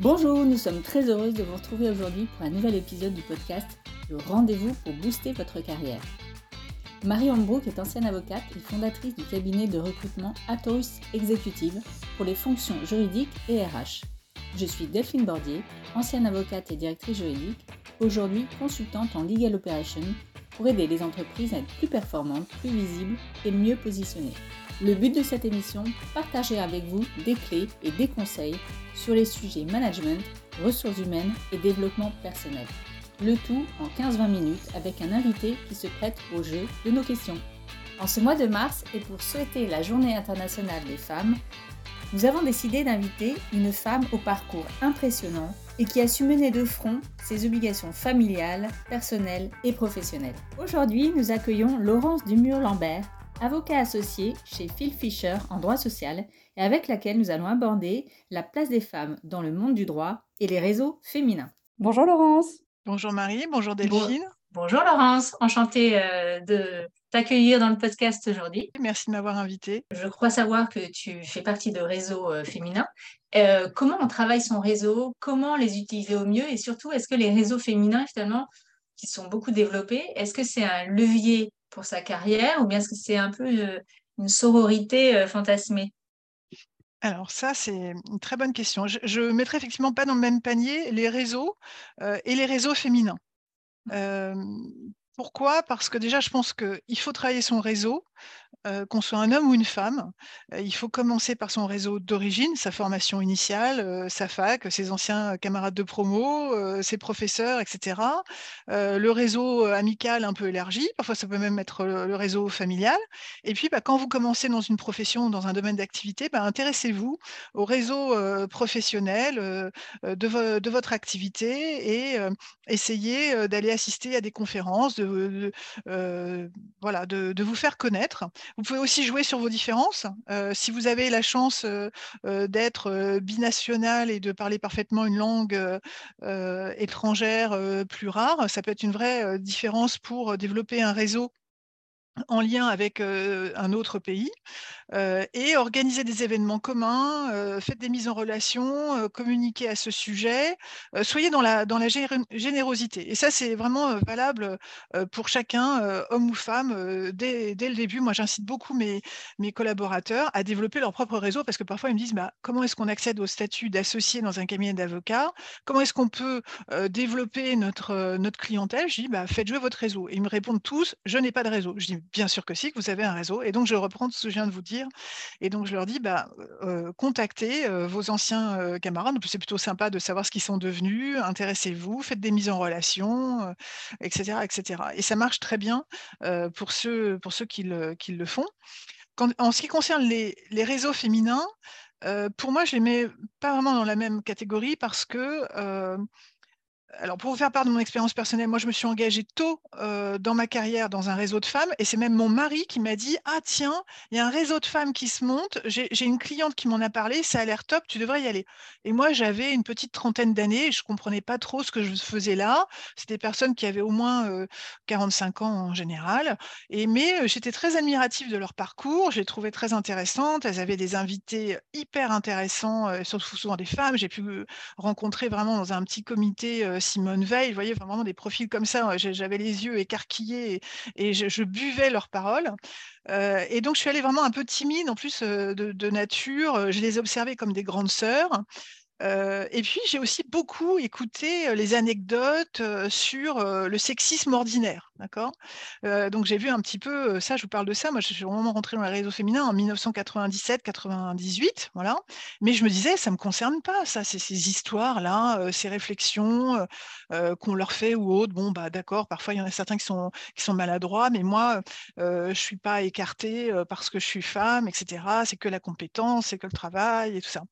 Bonjour, nous sommes très heureuses de vous retrouver aujourd'hui pour un nouvel épisode du podcast Le rendez-vous pour booster votre carrière. Marie Holmbrook est ancienne avocate et fondatrice du cabinet de recrutement Atorus Executive pour les fonctions juridiques et RH. Je suis Delphine Bordier, ancienne avocate et directrice juridique, aujourd'hui consultante en legal operation pour aider les entreprises à être plus performantes, plus visibles et mieux positionnées. Le but de cette émission, partager avec vous des clés et des conseils sur les sujets management, ressources humaines et développement personnel. Le tout en 15-20 minutes avec un invité qui se prête au jeu de nos questions. En ce mois de mars et pour souhaiter la Journée internationale des femmes, nous avons décidé d'inviter une femme au parcours impressionnant et qui a su mener de front ses obligations familiales, personnelles et professionnelles. Aujourd'hui, nous accueillons Laurence Dumur-Lambert, avocat associé chez Phil Fisher en droit social et avec laquelle nous allons aborder la place des femmes dans le monde du droit et les réseaux féminins. Bonjour Laurence. Bonjour Marie, bonjour Delphine. bonjour Laurence, enchantée euh, de t'accueillir dans le podcast aujourd'hui. Merci de m'avoir invitée. Je crois savoir que tu fais partie de réseaux euh, féminins. Euh, comment on travaille son réseau? Comment les utiliser au mieux? Et surtout, est-ce que les réseaux féminins, finalement, qui sont beaucoup développés, est-ce que c'est un levier pour sa carrière ou bien est-ce que c'est un peu euh, une sororité euh, fantasmée? Alors ça, c'est une très bonne question. Je ne mettrai effectivement pas dans le même panier les réseaux euh, et les réseaux féminins. pourquoi? Parce que déjà, je pense qu'il faut travailler son réseau, euh, qu'on soit un homme ou une femme, euh, il faut commencer par son réseau d'origine, sa formation initiale, euh, sa fac, ses anciens camarades de promo, ses professeurs, etc. le réseau amical un peu élargi, parfois ça peut même être le, réseau familial. Et puis, bah, quand vous commencez dans une profession, dans un domaine d'activité, bah, intéressez-vous au réseau professionnel de, votre activité et essayez d'aller assister à des conférences, de, voilà, de vous faire connaître. Vous pouvez aussi jouer sur vos différences. Euh, si vous avez la chance euh, euh, d'être binational et de parler parfaitement une langue étrangère plus rare, ça peut être une vraie différence pour développer un réseau en lien avec un autre pays et organiser des événements communs, faites des mises en relation, communiquez à ce sujet, soyez dans la, générosité. Et ça, c'est vraiment valable pour chacun, homme ou femme, dès, le début. Moi, j'incite beaucoup mes, mes collaborateurs à développer leur propre réseau parce que parfois, ils me disent bah, comment est-ce qu'on accède au statut d'associé dans un cabinet d'avocat? Comment est-ce qu'on peut développer notre, notre clientèle? Je dis bah, faites jouer votre réseau. Et ils me répondent tous je n'ai pas de réseau. Je dis bien sûr que si, que vous avez un réseau. Et donc, je reprends ce que je viens de vous dire. Et donc, je leur dis, bah, contactez vos anciens camarades. C'est plutôt sympa de savoir ce qu'ils sont devenus. Intéressez-vous, faites des mises en relation, etc., etc. Et ça marche très bien pour ceux, qui, le, font. en ce qui concerne les, les réseaux féminins, pour moi, je les mets pas vraiment dans la même catégorie parce que alors, pour vous faire part de mon expérience personnelle, moi, je me suis engagée tôt euh, dans ma carrière dans un réseau de femmes et c'est même mon mari qui m'a dit Ah, tiens, il y a un réseau de femmes qui se monte. J'ai une cliente qui m'en a parlé, ça a l'air top, tu devrais y aller. Et moi, j'avais une petite trentaine d'années je ne comprenais pas trop ce que je faisais là. C'était des personnes qui avaient au moins 45 euh, ans en général. Et, mais euh, j'étais très admirative de leur parcours, je les trouvais très intéressantes. Elles avaient des invités hyper intéressants, surtout souvent des femmes. J'ai pu rencontrer vraiment dans un petit comité Simone Veil, vous voyez, vraiment des profils comme ça. J'avais les yeux écarquillés et, je, buvais leurs paroles. Euh, et donc, je suis allée vraiment un peu timide, en plus euh, de, nature. Je les observais comme des grandes sœurs et puis, j'ai aussi beaucoup écouté les anecdotes sur le sexisme ordinaire. D'accord? Donc, j'ai vu un petit peu ça, je vous parle de ça. Moi, je suis vraiment rentrée dans les réseaux féminins en 1997-98. Voilà. Mais je me disais, ça ne me concerne pas, ça, ces histoires-là, ces réflexions qu'on leur fait ou autres. Bon, bah, d'accord, parfois, il y en a certains qui sont, qui sont maladroits, mais moi, je ne suis pas écartée parce que je suis femme, etc. C'est que la compétence, c'est que le travail et tout ça.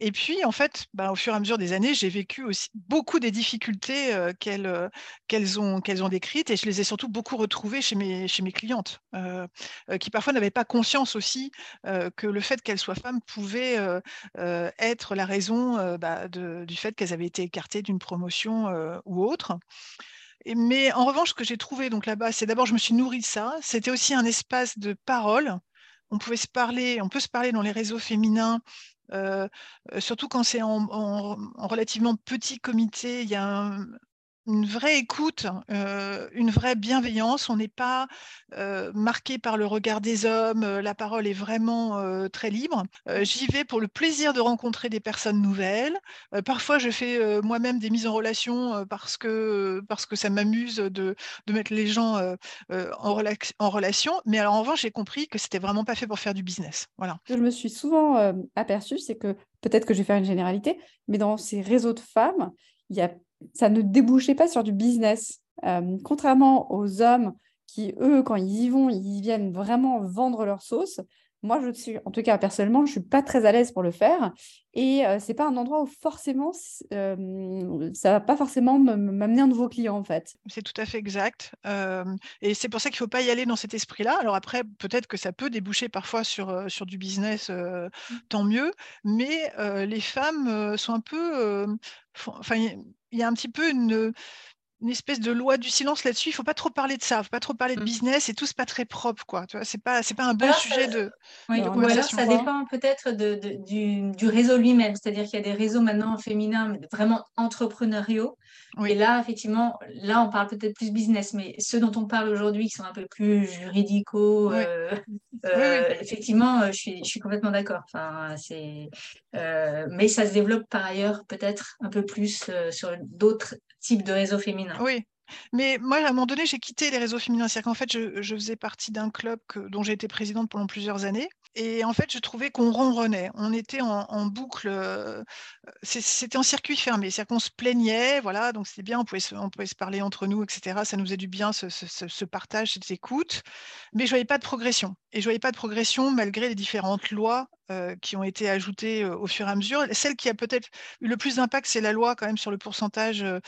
Et puis, en fait, bah, au fur et à mesure des années, j'ai vécu aussi beaucoup des difficultés qu'elles ont, décrites et je les ai surtout beaucoup retrouvées chez mes, chez mes clientes, qui parfois n'avaient pas conscience aussi que le fait qu'elles soient femmes pouvait être la raison bah, du fait qu'elles avaient été écartées d'une promotion ou autre. mais en revanche, ce que j'ai trouvé donc là-bas, c'est d'abord, je me suis nourrie de ça. C'était aussi un espace de parole. On pouvait se parler, on peut se parler dans les réseaux féminins surtout quand c'est en, relativement petit comité, il y a un, une vraie écoute, une vraie bienveillance. On n'est pas marqué par le regard des hommes. la parole est vraiment très libre. J'y vais pour le plaisir de rencontrer des personnes nouvelles. parfois, je fais moi-même des mises en relation parce que parce que ça m'amuse de, de, mettre les gens en, en, relation. Mais alors en revanche, j'ai compris que c'était vraiment pas fait pour faire du business. Voilà. Je me suis souvent aperçue, c'est que peut-être que je vais faire une généralité, mais dans ces réseaux de femmes, il y a ça ne débouchait pas sur du business. Euh, contrairement aux hommes qui, eux, quand ils y vont, ils viennent vraiment vendre leur sauce. Moi, je suis, en tout cas, personnellement, je ne suis pas très à l'aise pour le faire. Et euh, ce n'est pas un endroit où forcément, euh, ça ne va pas forcément m'amener un nouveau client, en fait. C'est tout à fait exact. et c'est pour ça qu'il ne faut pas y aller dans cet esprit-là. Alors après, peut-être que ça peut déboucher parfois sur, sur du business, mmh. tant mieux. Mais les femmes sont un peu... Enfin, il y a un petit peu une, une espèce de loi du silence là-dessus. Il ne faut pas trop parler de ça, il ne faut pas trop parler de mmh. business et tout, c'est pas très propre, quoi. Tu vois, c'est pas, c'est pas un bon sujet de, oui, Ou alors ça dépend peut-être de, du, du, réseau lui-même, c'est-à-dire qu'il y a des réseaux maintenant féminins vraiment entrepreneuriaux. Et là, effectivement, là, on parle peut-être plus business, mais ceux dont on parle aujourd'hui, qui sont un peu plus juridicaux, euh, euh, effectivement, euh, je suis, je suis complètement d'accord. Enfin, c'est, mais ça se développe par ailleurs peut-être un peu plus sur d'autres type de réseau féminin. Oui. Mais moi, à un moment donné, j'ai quitté les réseaux féminins. C'est-à-dire qu'en fait, je, faisais partie d'un club dont j'ai été présidente pendant plusieurs années. Et en fait, je trouvais qu'on ronronnait. On était en, boucle. Euh, c'était en circuit fermé. C'est-à-dire qu'on se plaignait. Voilà, donc c'était bien. On pouvait, se, on pouvait se parler entre nous, etc. Ça nous faisait du bien, ce, ce, partage, cette écoute. Mais je voyais pas de progression. Et je voyais pas de progression malgré les différentes lois euh, qui ont été ajoutées euh, au fur et à mesure. Celle qui a peut-être eu le plus d'impact, c'est la loi quand même sur le pourcentage. Euh,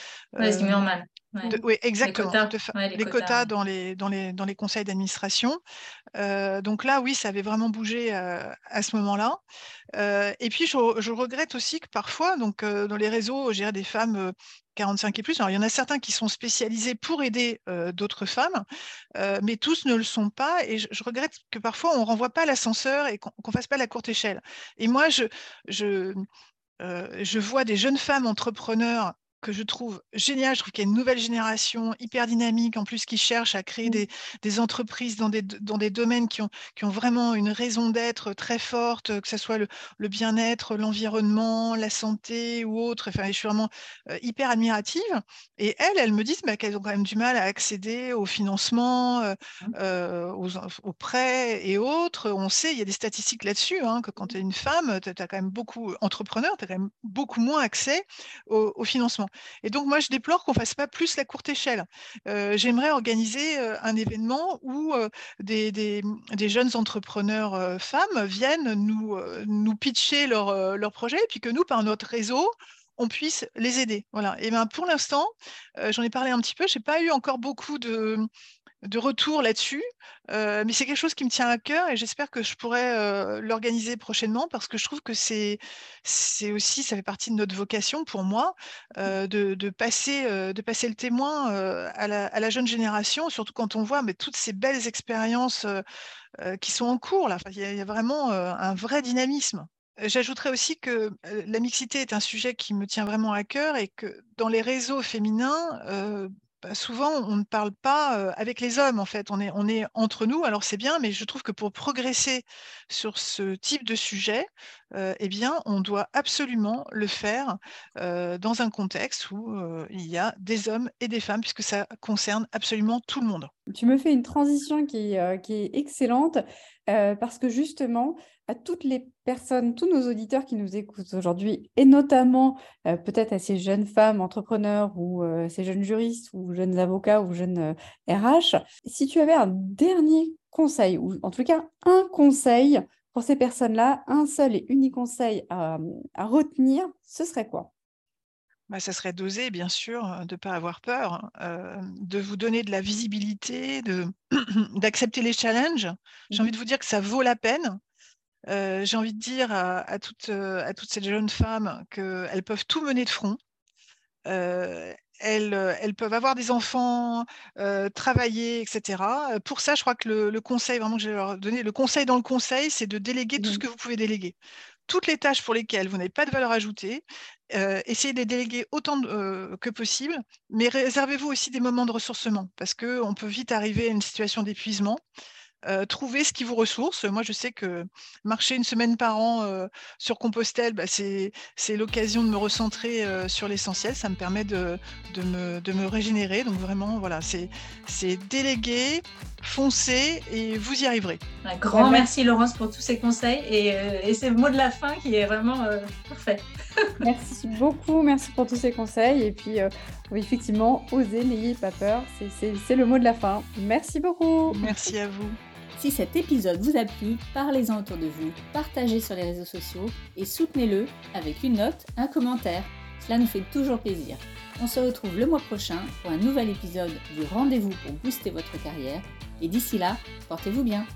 oui, exactement. Les quotas, dans, les, dans, les, dans les conseils d'administration. donc là, oui, ça avait vraiment bougé à ce moment-là. et puis, je, je, regrette aussi que parfois, donc, dans les réseaux, j'ai des femmes 45 et plus. Alors, il y en a certains qui sont spécialisés pour aider d'autres femmes, mais tous ne le sont pas. Et je, regrette que parfois, on ne renvoie pas l'ascenseur et qu'on ne fasse pas la courte échelle. Et moi, je, je, je vois des jeunes femmes entrepreneurs que je trouve génial. Je trouve qu'il y a une nouvelle génération hyper dynamique, en plus, qui cherche à créer mmh. des, entreprises dans des, dans des domaines qui ont, qui ont vraiment une raison d'être très forte, que ce soit le, bien-être, l'environnement, la santé ou autre. Enfin, je suis vraiment hyper admirative. Et elles, elles me disent bah, qu'elles ont quand même du mal à accéder au financement, mmh. aux, prêts et autres. On sait, il y a des statistiques là-dessus, hein, que quand tu es une femme, tu as quand même beaucoup, entrepreneur, tu as quand même beaucoup moins accès au financement. Et donc, moi, je déplore qu'on ne fasse pas plus la courte échelle. Euh, j'aimerais organiser euh, un événement où euh, des, jeunes entrepreneurs femmes viennent nous, pitcher leur, leur projet, et puis que nous, par notre réseau, on puisse les aider. Voilà. Et ben pour l'instant, j'en ai parlé un petit peu, je n'ai pas eu encore beaucoup de, de retour là-dessus. Euh, mais c'est quelque chose qui me tient à cœur et j'espère que je pourrai euh, l'organiser prochainement parce que je trouve que c'est, c'est aussi, ça fait partie de notre vocation pour moi, euh, de, passer, de passer le témoin à la, jeune génération, surtout quand on voit mais, toutes ces belles expériences qui sont en cours. Là. Il, y a, vraiment un vrai dynamisme. J'ajouterais aussi que la mixité est un sujet qui me tient vraiment à cœur et que dans les réseaux féminins, souvent, on ne parle pas avec les hommes, en fait. On est, entre nous, alors c'est bien, mais je trouve que pour progresser sur ce type de sujet, eh on doit absolument le faire dans un contexte où il y a des hommes et des femmes, puisque ça concerne absolument tout le monde. Tu me fais une transition qui, qui est excellente, parce que justement, à toutes les personnes, tous nos auditeurs qui nous écoutent aujourd'hui, et notamment euh, peut-être à ces jeunes femmes entrepreneurs ou euh, ces jeunes juristes ou jeunes avocats ou jeunes RH, euh, si tu avais un dernier conseil, ou en tout cas un conseil pour ces personnes-là, un seul et unique conseil à, retenir, ce serait quoi? Bah, ça serait d'oser, bien sûr, de ne pas avoir peur, de vous donner de la visibilité, d'accepter les challenges. J'ai mmh envie de vous dire que ça vaut la peine. Euh, j'ai envie de dire à, toutes, euh, à, toutes, ces jeunes femmes qu'elles peuvent tout mener de front. Euh, elles, peuvent avoir des enfants, travailler, etc. Pour ça, je crois que le, conseil vraiment que je vais leur donner, le conseil dans le conseil, c'est de déléguer tout ce mmh. que vous pouvez déléguer. Toutes les tâches pour lesquelles vous n'avez pas de valeur ajoutée, euh, essayez de les déléguer autant euh, que possible, mais réservez-vous aussi des moments de ressourcement parce qu'on peut vite arriver à une situation d'épuisement. Euh, trouver ce qui vous ressource. Moi, je sais que marcher une semaine par an euh, sur Compostelle, bah, c'est l'occasion de me recentrer euh, sur l'essentiel. Ça me permet de, de, me, de, me, régénérer. Donc vraiment, voilà, c'est déléguer, foncer et vous y arriverez. Un grand merci Laurence pour tous ces conseils et, et c'est le mot de la fin qui est vraiment parfait. merci beaucoup, merci pour tous ces conseils et puis effectivement, osez, n'ayez pas peur, c'est le mot de la fin. Merci beaucoup. Merci à vous. Si cet épisode vous a plu, parlez-en autour de vous, partagez sur les réseaux sociaux et soutenez-le avec une note, un commentaire. Cela nous fait toujours plaisir. On se retrouve le mois prochain pour un nouvel épisode du Rendez-vous pour booster votre carrière. Et d'ici là, portez-vous bien.